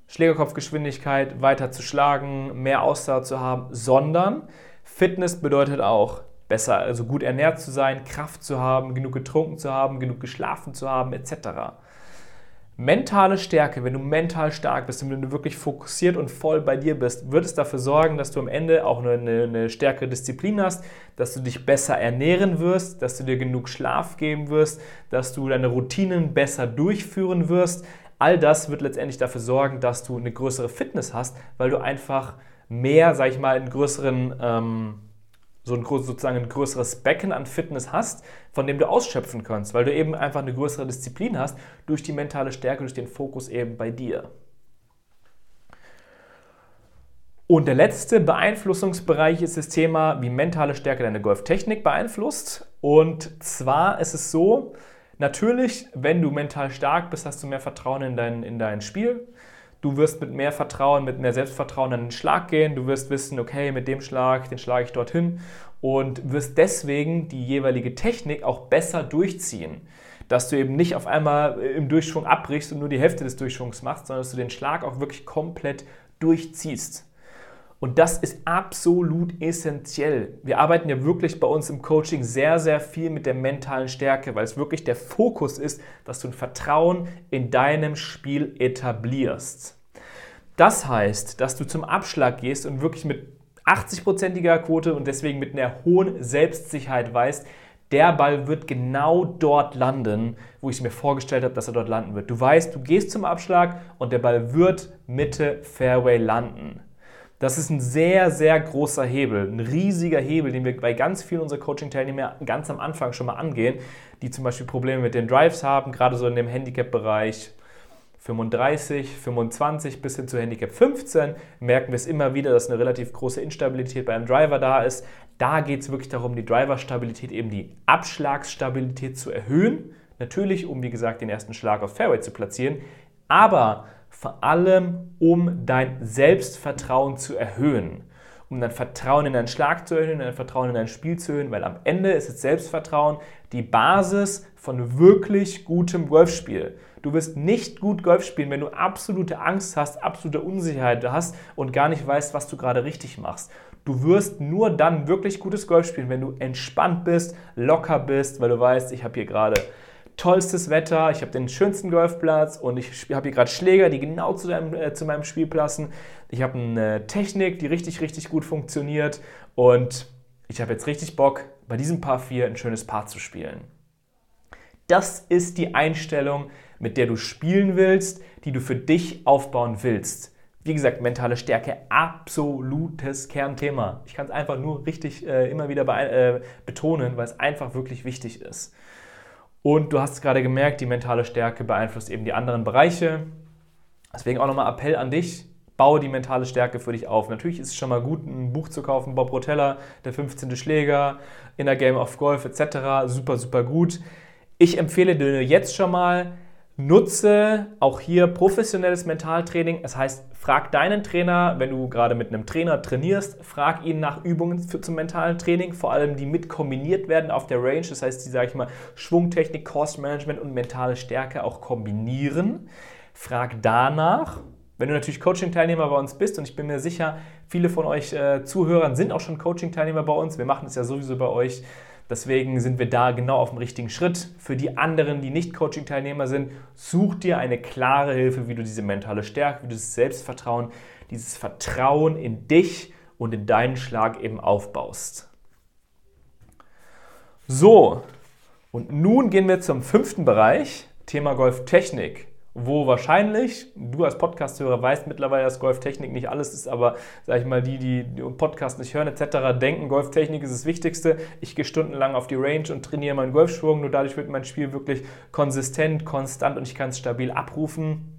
Schlägerkopfgeschwindigkeit weiter zu schlagen, mehr Ausdauer zu haben, sondern Fitness bedeutet auch, besser, also gut ernährt zu sein, Kraft zu haben, genug getrunken zu haben, genug geschlafen zu haben, etc. Mentale Stärke, wenn du mental stark bist und wenn du wirklich fokussiert und voll bei dir bist, wird es dafür sorgen, dass du am Ende auch eine, eine, stärkere Disziplin hast, dass du dich besser ernähren wirst, dass du dir genug Schlaf geben wirst, dass du deine Routinen besser durchführen wirst. All das wird letztendlich dafür sorgen, dass du eine größere Fitness hast, weil du einfach mehr, sag ich mal, einen größeren ähm, so ein, sozusagen ein größeres Becken an Fitness hast, von dem du ausschöpfen kannst, weil du eben einfach eine größere Disziplin hast durch die mentale Stärke, durch den Fokus eben bei dir. Und der letzte Beeinflussungsbereich ist das Thema, wie mentale Stärke deine Golftechnik beeinflusst. Und zwar ist es so, natürlich, wenn du mental stark bist, hast du mehr Vertrauen in dein, in dein Spiel. Du wirst mit mehr Vertrauen, mit mehr Selbstvertrauen an den Schlag gehen. Du wirst wissen, okay, mit dem Schlag, den schlage ich dorthin und wirst deswegen die jeweilige Technik auch besser durchziehen. Dass du eben nicht auf einmal im Durchschwung abbrichst und nur die Hälfte des Durchschwungs machst, sondern dass du den Schlag auch wirklich komplett durchziehst. Und das ist absolut essentiell. Wir arbeiten ja wirklich bei uns im Coaching sehr, sehr viel mit der mentalen Stärke, weil es wirklich der Fokus ist, dass du ein Vertrauen in deinem Spiel etablierst. Das heißt, dass du zum Abschlag gehst und wirklich mit 80%iger Quote und deswegen mit einer hohen Selbstsicherheit weißt, der Ball wird genau dort landen, wo ich mir vorgestellt habe, dass er dort landen wird. Du weißt, du gehst zum Abschlag und der Ball wird Mitte Fairway landen. Das ist ein sehr, sehr großer Hebel, ein riesiger Hebel, den wir bei ganz vielen unserer Coaching-Teilnehmer ganz am Anfang schon mal angehen, die zum Beispiel Probleme mit den Drives haben, gerade so in dem Handicap-Bereich 35, 25 bis hin zu Handicap 15 merken wir es immer wieder, dass eine relativ große Instabilität beim Driver da ist. Da geht es wirklich darum, die Driver-Stabilität, eben die Abschlagsstabilität zu erhöhen. Natürlich, um wie gesagt den ersten Schlag auf Fairway zu platzieren, aber vor allem um dein Selbstvertrauen zu erhöhen, um dein Vertrauen in deinen Schlag zu erhöhen, dein Vertrauen in dein Spiel zu erhöhen, weil am Ende ist das Selbstvertrauen die Basis von wirklich gutem Golfspiel. Du wirst nicht gut Golf spielen, wenn du absolute Angst hast, absolute Unsicherheit hast und gar nicht weißt, was du gerade richtig machst. Du wirst nur dann wirklich gutes Golf spielen, wenn du entspannt bist, locker bist, weil du weißt, ich habe hier gerade tollstes Wetter, ich habe den schönsten Golfplatz und ich habe hier gerade Schläger, die genau zu, deinem, äh, zu meinem Spiel passen. Ich habe eine Technik, die richtig, richtig gut funktioniert und ich habe jetzt richtig Bock, bei diesem Paar 4 ein schönes Paar zu spielen. Das ist die Einstellung, mit der du spielen willst, die du für dich aufbauen willst. Wie gesagt, mentale Stärke, absolutes Kernthema. Ich kann es einfach nur richtig äh, immer wieder äh, betonen, weil es einfach wirklich wichtig ist. Und du hast gerade gemerkt, die mentale Stärke beeinflusst eben die anderen Bereiche. Deswegen auch nochmal Appell an dich, baue die mentale Stärke für dich auf. Natürlich ist es schon mal gut, ein Buch zu kaufen, Bob Rotella, der 15. Schläger, Inner Game of Golf etc. Super, super gut. Ich empfehle dir jetzt schon mal, nutze auch hier professionelles Mentaltraining. Das heißt, Frag deinen Trainer, wenn du gerade mit einem Trainer trainierst, frag ihn nach Übungen für, zum mentalen Training, vor allem die mit kombiniert werden auf der Range. Das heißt, die, sage ich mal, Schwungtechnik, Cost Management und mentale Stärke auch kombinieren. Frag danach, wenn du natürlich Coaching-Teilnehmer bei uns bist und ich bin mir sicher, viele von euch äh, Zuhörern sind auch schon Coaching-Teilnehmer bei uns. Wir machen es ja sowieso bei euch Deswegen sind wir da genau auf dem richtigen Schritt. Für die anderen, die nicht Coaching-Teilnehmer sind, such dir eine klare Hilfe, wie du diese mentale Stärke, wie du das Selbstvertrauen, dieses Vertrauen in dich und in deinen Schlag eben aufbaust. So, und nun gehen wir zum fünften Bereich, Thema Golftechnik wo wahrscheinlich, du als Podcast-Hörer weißt mittlerweile, dass Golftechnik nicht alles ist, aber sag ich mal, die, die Podcast nicht hören etc., denken, Golftechnik ist das Wichtigste. Ich gehe stundenlang auf die Range und trainiere meinen Golfschwung, nur dadurch wird mein Spiel wirklich konsistent, konstant und ich kann es stabil abrufen.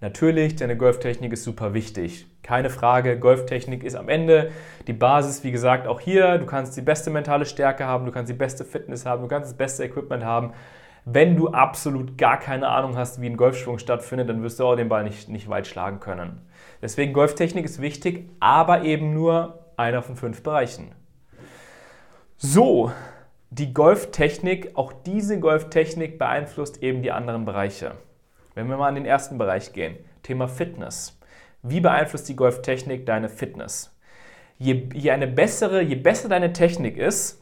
Natürlich, deine Golftechnik ist super wichtig. Keine Frage, Golftechnik ist am Ende die Basis, wie gesagt, auch hier. Du kannst die beste mentale Stärke haben, du kannst die beste Fitness haben, du kannst das beste Equipment haben. Wenn du absolut gar keine Ahnung hast, wie ein Golfschwung stattfindet, dann wirst du auch den Ball nicht, nicht weit schlagen können. Deswegen Golftechnik ist wichtig, aber eben nur einer von fünf Bereichen. So, die Golftechnik, auch diese Golftechnik beeinflusst eben die anderen Bereiche. Wenn wir mal in den ersten Bereich gehen, Thema Fitness. Wie beeinflusst die Golftechnik deine Fitness? Je, je eine bessere, je besser deine Technik ist,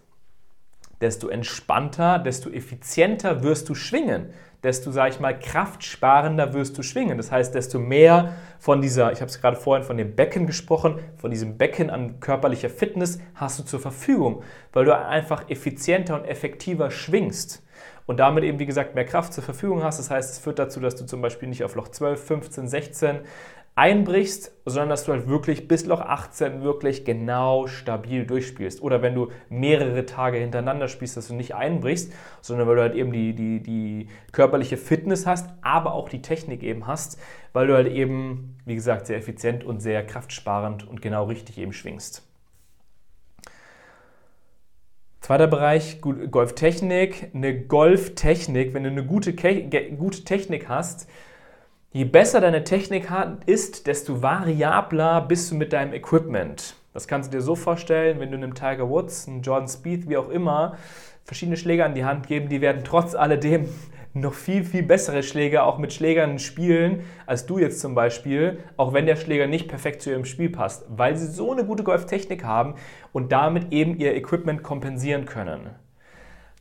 desto entspannter, desto effizienter wirst du schwingen desto, sage ich mal, kraftsparender wirst du schwingen. Das heißt, desto mehr von dieser, ich habe es gerade vorhin von dem Becken gesprochen, von diesem Becken an körperlicher Fitness hast du zur Verfügung, weil du einfach effizienter und effektiver schwingst und damit eben, wie gesagt, mehr Kraft zur Verfügung hast. Das heißt, es führt dazu, dass du zum Beispiel nicht auf Loch 12, 15, 16 einbrichst, sondern dass du halt wirklich bis Loch 18 wirklich genau stabil durchspielst. Oder wenn du mehrere Tage hintereinander spielst, dass du nicht einbrichst, sondern weil du halt eben die, die, die körperliche Fitness hast, aber auch die Technik eben hast, weil du halt eben, wie gesagt, sehr effizient und sehr kraftsparend und genau richtig eben schwingst. Zweiter Bereich, Golftechnik. Eine Golftechnik, wenn du eine gute, gute Technik hast, Je besser deine Technik ist, desto variabler bist du mit deinem Equipment. Das kannst du dir so vorstellen, wenn du einem Tiger Woods, einem Jordan Speed, wie auch immer, verschiedene Schläger an die Hand geben, die werden trotz alledem noch viel, viel bessere Schläger auch mit Schlägern spielen, als du jetzt zum Beispiel, auch wenn der Schläger nicht perfekt zu ihrem Spiel passt, weil sie so eine gute Golftechnik haben und damit eben ihr Equipment kompensieren können.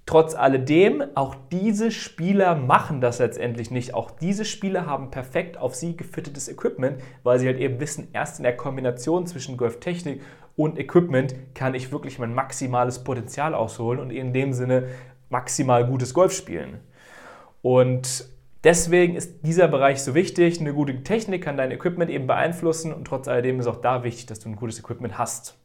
Trotz alledem, auch diese Spieler machen das letztendlich nicht. Auch diese Spieler haben perfekt auf sie gefittetes Equipment, weil sie halt eben wissen, erst in der Kombination zwischen Golftechnik und Equipment kann ich wirklich mein maximales Potenzial ausholen und in dem Sinne maximal gutes Golf spielen. Und deswegen ist dieser Bereich so wichtig. Eine gute Technik kann dein Equipment eben beeinflussen und trotz alledem ist auch da wichtig, dass du ein gutes Equipment hast.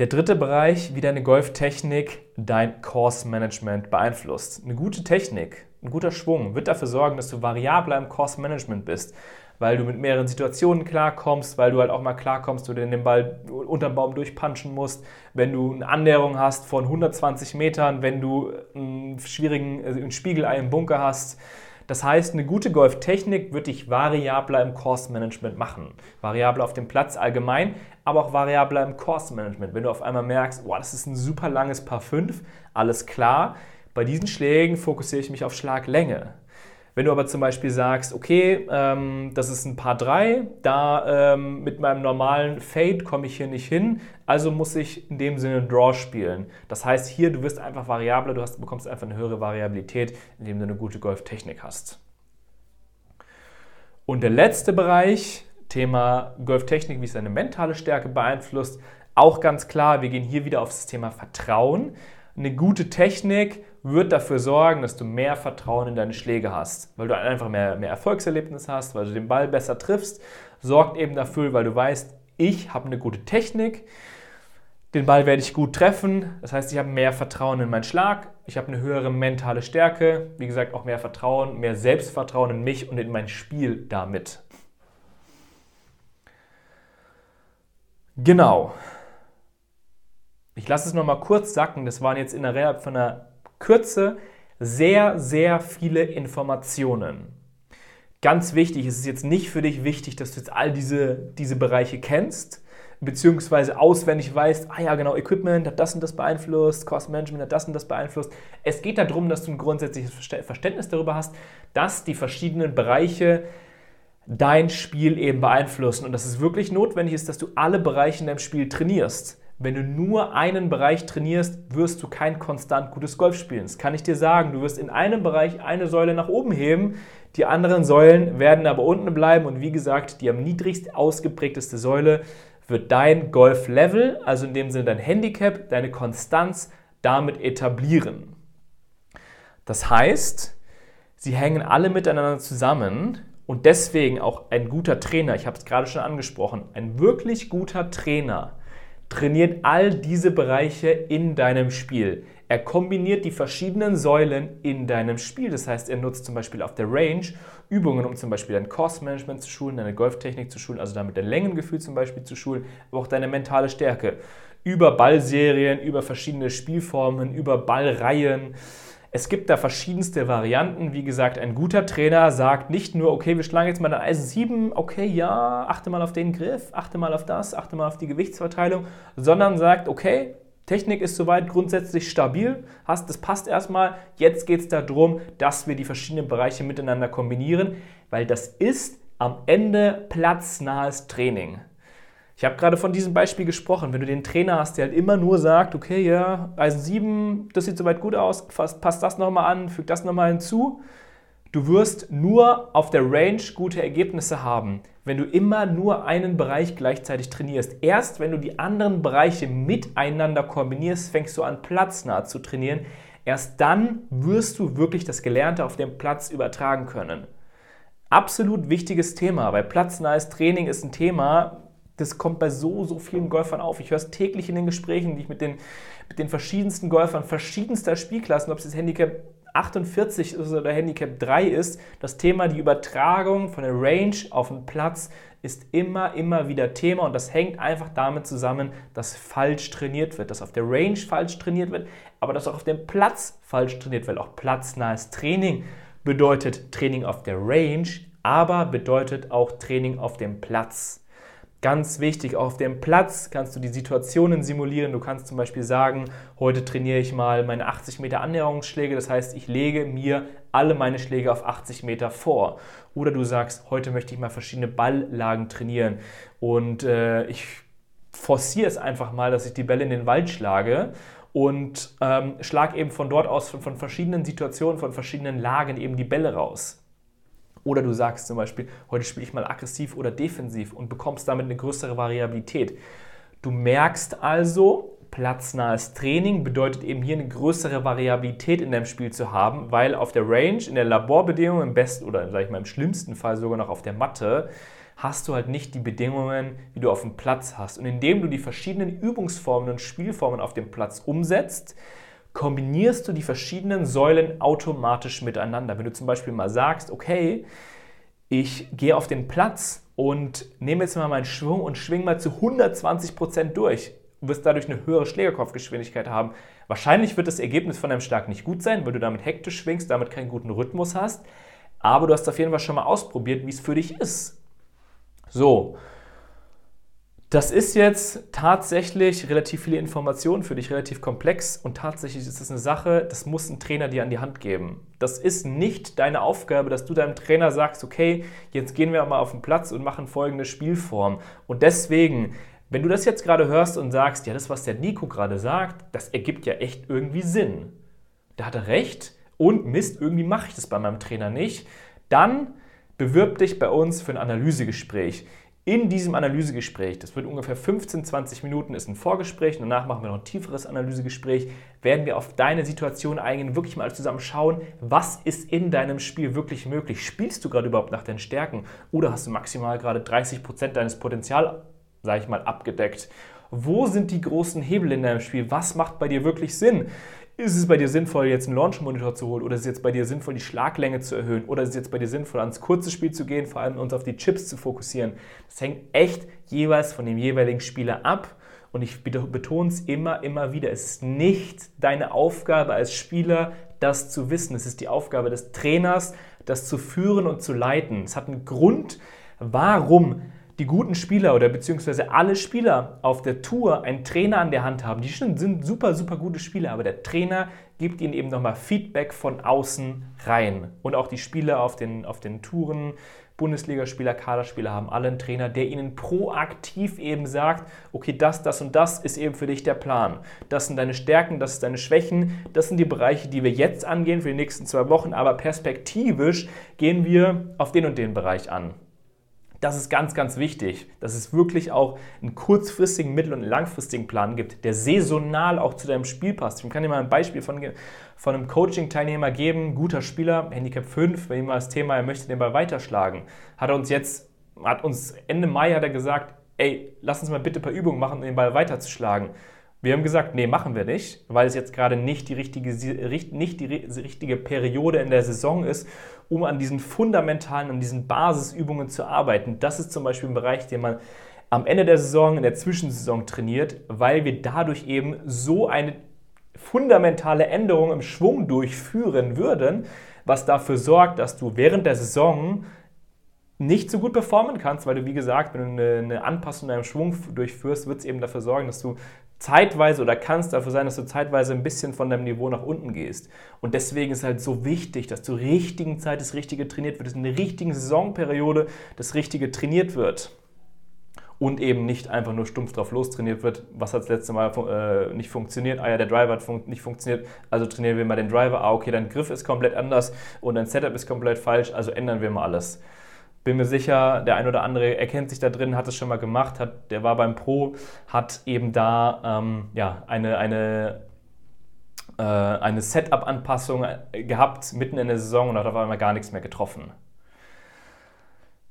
Der dritte Bereich, wie deine Golftechnik dein Course Management beeinflusst. Eine gute Technik, ein guter Schwung wird dafür sorgen, dass du variabler im Course Management bist, weil du mit mehreren Situationen klarkommst, weil du halt auch mal klarkommst, wo du den Ball unterm Baum durchpunchen musst, wenn du eine Annäherung hast von 120 Metern, wenn du einen schwierigen also einen Spiegelei im Bunker hast, das heißt, eine gute Golftechnik wird dich variabler im Course-Management machen. Variabler auf dem Platz allgemein, aber auch variabler im Course-Management. Wenn du auf einmal merkst, wow, das ist ein super langes Paar 5, alles klar. Bei diesen Schlägen fokussiere ich mich auf Schlaglänge. Wenn du aber zum Beispiel sagst, okay, ähm, das ist ein Paar 3, da ähm, mit meinem normalen Fade komme ich hier nicht hin, also muss ich in dem Sinne Draw spielen. Das heißt, hier, du wirst einfach variabler, du hast, bekommst einfach eine höhere Variabilität, indem du eine gute Golftechnik hast. Und der letzte Bereich, Thema Golftechnik, wie es deine mentale Stärke beeinflusst, auch ganz klar, wir gehen hier wieder auf das Thema Vertrauen. Eine gute Technik wird dafür sorgen, dass du mehr Vertrauen in deine Schläge hast, weil du einfach mehr, mehr Erfolgserlebnis hast, weil du den Ball besser triffst, sorgt eben dafür, weil du weißt, ich habe eine gute Technik, den Ball werde ich gut treffen, das heißt, ich habe mehr Vertrauen in meinen Schlag, ich habe eine höhere mentale Stärke, wie gesagt, auch mehr Vertrauen, mehr Selbstvertrauen in mich und in mein Spiel damit. Genau. Ich lasse es nochmal kurz sacken. Das waren jetzt innerhalb von einer Kürze sehr, sehr viele Informationen. Ganz wichtig, es ist jetzt nicht für dich wichtig, dass du jetzt all diese, diese Bereiche kennst, beziehungsweise auswendig weißt, ah ja, genau, Equipment hat das und das beeinflusst, Cost Management hat das und das beeinflusst. Es geht darum, dass du ein grundsätzliches Verständnis darüber hast, dass die verschiedenen Bereiche dein Spiel eben beeinflussen und dass es wirklich notwendig ist, dass du alle Bereiche in deinem Spiel trainierst. Wenn du nur einen Bereich trainierst, wirst du kein konstant gutes Golf spielen. Das kann ich dir sagen. Du wirst in einem Bereich eine Säule nach oben heben, die anderen Säulen werden aber unten bleiben und wie gesagt, die am niedrigst ausgeprägteste Säule wird dein Golf-Level, also in dem Sinne dein Handicap, deine Konstanz damit etablieren. Das heißt, sie hängen alle miteinander zusammen und deswegen auch ein guter Trainer, ich habe es gerade schon angesprochen, ein wirklich guter Trainer trainiert all diese Bereiche in deinem Spiel. Er kombiniert die verschiedenen Säulen in deinem Spiel. Das heißt, er nutzt zum Beispiel auf der Range Übungen, um zum Beispiel dein Course-Management zu schulen, deine Golftechnik zu schulen, also damit dein Längengefühl zum Beispiel zu schulen, aber auch deine mentale Stärke. Über Ballserien, über verschiedene Spielformen, über Ballreihen es gibt da verschiedenste Varianten. Wie gesagt, ein guter Trainer sagt nicht nur, okay, wir schlagen jetzt mal ein Eisen 7, okay, ja, achte mal auf den Griff, achte mal auf das, achte mal auf die Gewichtsverteilung, sondern sagt, okay, Technik ist soweit grundsätzlich stabil, hast, das passt erstmal. Jetzt geht es darum, dass wir die verschiedenen Bereiche miteinander kombinieren, weil das ist am Ende platznahes Training. Ich habe gerade von diesem Beispiel gesprochen. Wenn du den Trainer hast, der halt immer nur sagt, okay, ja, Eisen 7, das sieht soweit gut aus, passt das nochmal an, fügt das nochmal hinzu. Du wirst nur auf der Range gute Ergebnisse haben, wenn du immer nur einen Bereich gleichzeitig trainierst. Erst wenn du die anderen Bereiche miteinander kombinierst, fängst du an, platznah zu trainieren. Erst dann wirst du wirklich das Gelernte auf dem Platz übertragen können. Absolut wichtiges Thema, weil platznahes Training ist ein Thema, das kommt bei so, so vielen Golfern auf. Ich höre es täglich in den Gesprächen, die ich mit den, mit den verschiedensten Golfern verschiedenster Spielklassen, ob es das Handicap 48 ist oder Handicap 3 ist, das Thema die Übertragung von der Range auf den Platz ist immer, immer wieder Thema und das hängt einfach damit zusammen, dass falsch trainiert wird, dass auf der Range falsch trainiert wird, aber dass auch auf dem Platz falsch trainiert wird. Auch platznahes Training bedeutet Training auf der Range, aber bedeutet auch Training auf dem Platz. Ganz wichtig, auf dem Platz kannst du die Situationen simulieren. Du kannst zum Beispiel sagen, heute trainiere ich mal meine 80 Meter Annäherungsschläge. Das heißt, ich lege mir alle meine Schläge auf 80 Meter vor. Oder du sagst, heute möchte ich mal verschiedene Balllagen trainieren. Und äh, ich forciere es einfach mal, dass ich die Bälle in den Wald schlage und ähm, schlag eben von dort aus, von, von verschiedenen Situationen, von verschiedenen Lagen eben die Bälle raus. Oder du sagst zum Beispiel, heute spiele ich mal aggressiv oder defensiv und bekommst damit eine größere Variabilität. Du merkst also, platznahes Training bedeutet eben hier eine größere Variabilität in deinem Spiel zu haben, weil auf der Range, in der Laborbedingung, im besten oder sag ich mal im schlimmsten Fall sogar noch auf der Matte, hast du halt nicht die Bedingungen, wie du auf dem Platz hast. Und indem du die verschiedenen Übungsformen und Spielformen auf dem Platz umsetzt, kombinierst du die verschiedenen Säulen automatisch miteinander. Wenn du zum Beispiel mal sagst, okay, ich gehe auf den Platz und nehme jetzt mal meinen Schwung und schwing mal zu 120 Prozent durch. Du wirst dadurch eine höhere Schlägerkopfgeschwindigkeit haben. Wahrscheinlich wird das Ergebnis von deinem Schlag nicht gut sein, weil du damit hektisch schwingst, damit keinen guten Rhythmus hast. Aber du hast auf jeden Fall schon mal ausprobiert, wie es für dich ist. So, das ist jetzt tatsächlich relativ viele Informationen für dich, relativ komplex und tatsächlich ist das eine Sache, das muss ein Trainer dir an die Hand geben. Das ist nicht deine Aufgabe, dass du deinem Trainer sagst, okay, jetzt gehen wir mal auf den Platz und machen folgende Spielform. Und deswegen, wenn du das jetzt gerade hörst und sagst, ja, das, was der Nico gerade sagt, das ergibt ja echt irgendwie Sinn. Da hat er recht und Mist, irgendwie mache ich das bei meinem Trainer nicht, dann bewirb dich bei uns für ein Analysegespräch. In diesem Analysegespräch, das wird ungefähr 15, 20 Minuten, ist ein Vorgespräch, danach machen wir noch ein tieferes Analysegespräch, werden wir auf deine Situation eingehen, wirklich mal zusammen schauen, was ist in deinem Spiel wirklich möglich. Spielst du gerade überhaupt nach deinen Stärken oder hast du maximal gerade 30 Prozent deines Potenzials, sage ich mal, abgedeckt? Wo sind die großen Hebel in deinem Spiel? Was macht bei dir wirklich Sinn? Ist es bei dir sinnvoll, jetzt einen Launch-Monitor zu holen? Oder ist es jetzt bei dir sinnvoll, die Schlaglänge zu erhöhen? Oder ist es jetzt bei dir sinnvoll, ans kurze Spiel zu gehen, vor allem uns auf die Chips zu fokussieren? Das hängt echt jeweils von dem jeweiligen Spieler ab. Und ich betone es immer, immer wieder. Es ist nicht deine Aufgabe als Spieler, das zu wissen. Es ist die Aufgabe des Trainers, das zu führen und zu leiten. Es hat einen Grund, warum die guten Spieler oder beziehungsweise alle Spieler auf der Tour einen Trainer an der Hand haben. Die sind super, super gute Spieler, aber der Trainer gibt ihnen eben nochmal Feedback von außen rein. Und auch die Spieler auf den, auf den Touren, Bundesligaspieler, Kaderspieler haben alle einen Trainer, der ihnen proaktiv eben sagt, okay, das, das und das ist eben für dich der Plan. Das sind deine Stärken, das sind deine Schwächen, das sind die Bereiche, die wir jetzt angehen für die nächsten zwei Wochen, aber perspektivisch gehen wir auf den und den Bereich an. Das ist ganz, ganz wichtig, dass es wirklich auch einen kurzfristigen, mittel- und langfristigen Plan gibt, der saisonal auch zu deinem Spiel passt. Ich kann dir mal ein Beispiel von, von einem Coaching-Teilnehmer geben, guter Spieler, Handicap 5, wenn ihm mal das Thema, er möchte den Ball weiterschlagen, hat er uns jetzt, hat uns Ende Mai hat er gesagt, ey, lass uns mal bitte ein paar Übungen machen, um den Ball weiterzuschlagen. Wir haben gesagt, nee, machen wir nicht, weil es jetzt gerade nicht die richtige, nicht die richtige Periode in der Saison ist, um an diesen fundamentalen, an diesen Basisübungen zu arbeiten. Das ist zum Beispiel ein Bereich, den man am Ende der Saison, in der Zwischensaison trainiert, weil wir dadurch eben so eine fundamentale Änderung im Schwung durchführen würden, was dafür sorgt, dass du während der Saison nicht so gut performen kannst, weil du, wie gesagt, wenn du eine, Anpassung in deinem Schwung durchführst, wird es eben dafür sorgen, dass du zeitweise oder kann es dafür sein, dass du zeitweise ein bisschen von deinem Niveau nach unten gehst. Und deswegen ist es halt so wichtig, dass zur richtigen Zeit das Richtige trainiert wird, dass in der richtigen Saisonperiode das Richtige trainiert wird. und eben nicht einfach nur stumpf drauf los trainiert wird. Was hat das letzte Mal äh, nicht funktioniert? Ah ja, der Driver hat fun nicht funktioniert, also trainieren wir mal den Driver. Ah, okay, dein Griff ist komplett anders und dein Setup ist komplett falsch, also ändern wir mal alles. Bin mir sicher, der ein oder andere erkennt sich da drin, hat es schon mal gemacht, hat, der war beim Pro, hat eben da ähm, ja, eine, eine äh, eine Setup-Anpassung gehabt mitten in der Saison und hat auf einmal gar nichts mehr getroffen.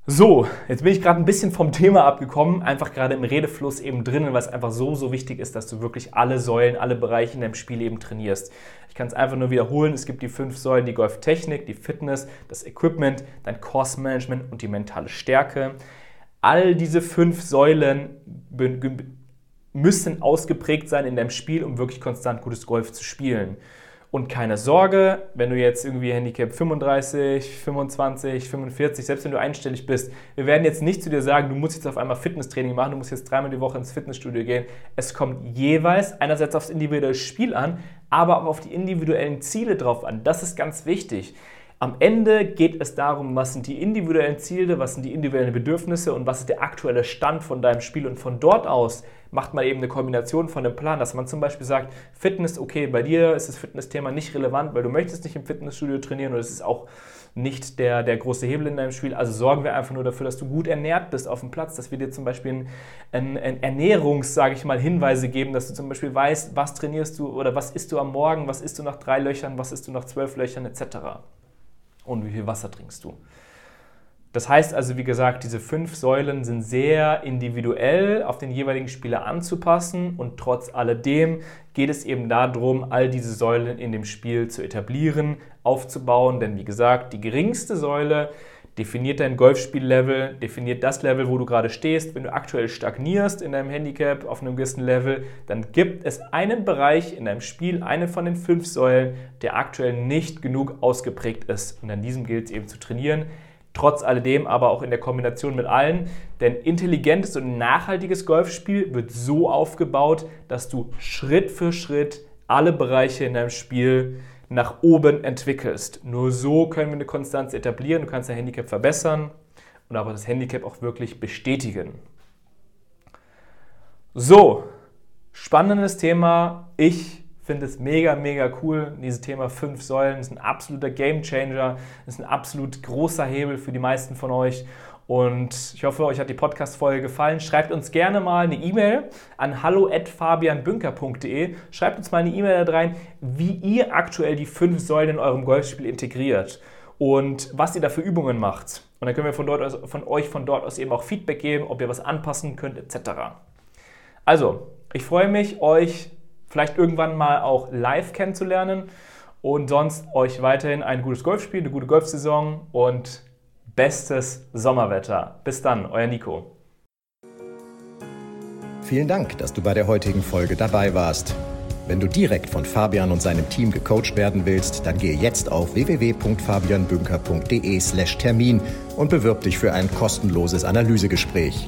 So, jetzt bin ich gerade ein bisschen vom Thema abgekommen, einfach gerade im Redefluss eben drinnen, weil es einfach so, so wichtig ist, dass du wirklich alle Säulen, alle Bereiche in deinem Spiel eben trainierst. Ich kann es einfach nur wiederholen, es gibt die fünf Säulen, die Golftechnik, die Fitness, das Equipment, dein Course-Management und die mentale Stärke. All diese fünf Säulen müssen ausgeprägt sein in deinem Spiel, um wirklich konstant gutes Golf zu spielen. Und keine Sorge, wenn du jetzt irgendwie Handicap 35, 25, 45, selbst wenn du einstellig bist, wir werden jetzt nicht zu dir sagen, du musst jetzt auf einmal Fitnesstraining machen, du musst jetzt dreimal die Woche ins Fitnessstudio gehen. Es kommt jeweils einerseits aufs individuelle Spiel an, aber auch auf die individuellen Ziele drauf an. Das ist ganz wichtig. Am Ende geht es darum, was sind die individuellen Ziele, was sind die individuellen Bedürfnisse und was ist der aktuelle Stand von deinem Spiel. Und von dort aus macht man eben eine Kombination von dem Plan, dass man zum Beispiel sagt, Fitness, okay, bei dir ist das Fitnessthema nicht relevant, weil du möchtest nicht im Fitnessstudio trainieren und es ist auch nicht der, der große Hebel in deinem Spiel. Also sorgen wir einfach nur dafür, dass du gut ernährt bist auf dem Platz, dass wir dir zum Beispiel ein, ein Ernährungs, sage ich mal, Hinweise geben, dass du zum Beispiel weißt, was trainierst du oder was isst du am Morgen, was isst du nach drei Löchern, was isst du nach zwölf Löchern etc. Und wie viel Wasser trinkst du. Das heißt also, wie gesagt, diese fünf Säulen sind sehr individuell auf den jeweiligen Spieler anzupassen und trotz alledem geht es eben darum, all diese Säulen in dem Spiel zu etablieren, aufzubauen, denn wie gesagt, die geringste Säule definiert dein Golfspiellevel, definiert das Level, wo du gerade stehst. Wenn du aktuell stagnierst in deinem Handicap auf einem gewissen Level, dann gibt es einen Bereich in deinem Spiel, eine von den fünf Säulen, der aktuell nicht genug ausgeprägt ist. Und an diesem gilt es eben zu trainieren. Trotz alledem aber auch in der Kombination mit allen. Denn intelligentes und nachhaltiges Golfspiel wird so aufgebaut, dass du Schritt für Schritt alle Bereiche in deinem Spiel nach oben entwickelst. Nur so können wir eine Konstanz etablieren. Du kannst dein Handicap verbessern und aber das Handicap auch wirklich bestätigen. So, spannendes Thema. Ich finde es mega, mega cool. Dieses Thema fünf Säulen ist ein absoluter Game Changer, ist ein absolut großer Hebel für die meisten von euch. Und ich hoffe, euch hat die Podcast-Folge gefallen. Schreibt uns gerne mal eine E-Mail an hallo.fabianbünker.de. Schreibt uns mal eine E-Mail da rein, wie ihr aktuell die fünf Säulen in eurem Golfspiel integriert und was ihr da für Übungen macht. Und dann können wir von, dort aus, von euch von dort aus eben auch Feedback geben, ob ihr was anpassen könnt, etc. Also, ich freue mich, euch vielleicht irgendwann mal auch live kennenzulernen und sonst euch weiterhin ein gutes Golfspiel, eine gute Golfsaison und bestes Sommerwetter. Bis dann, euer Nico. Vielen Dank, dass du bei der heutigen Folge dabei warst. Wenn du direkt von Fabian und seinem Team gecoacht werden willst, dann gehe jetzt auf www.fabianbünker.de/termin und bewirb dich für ein kostenloses Analysegespräch.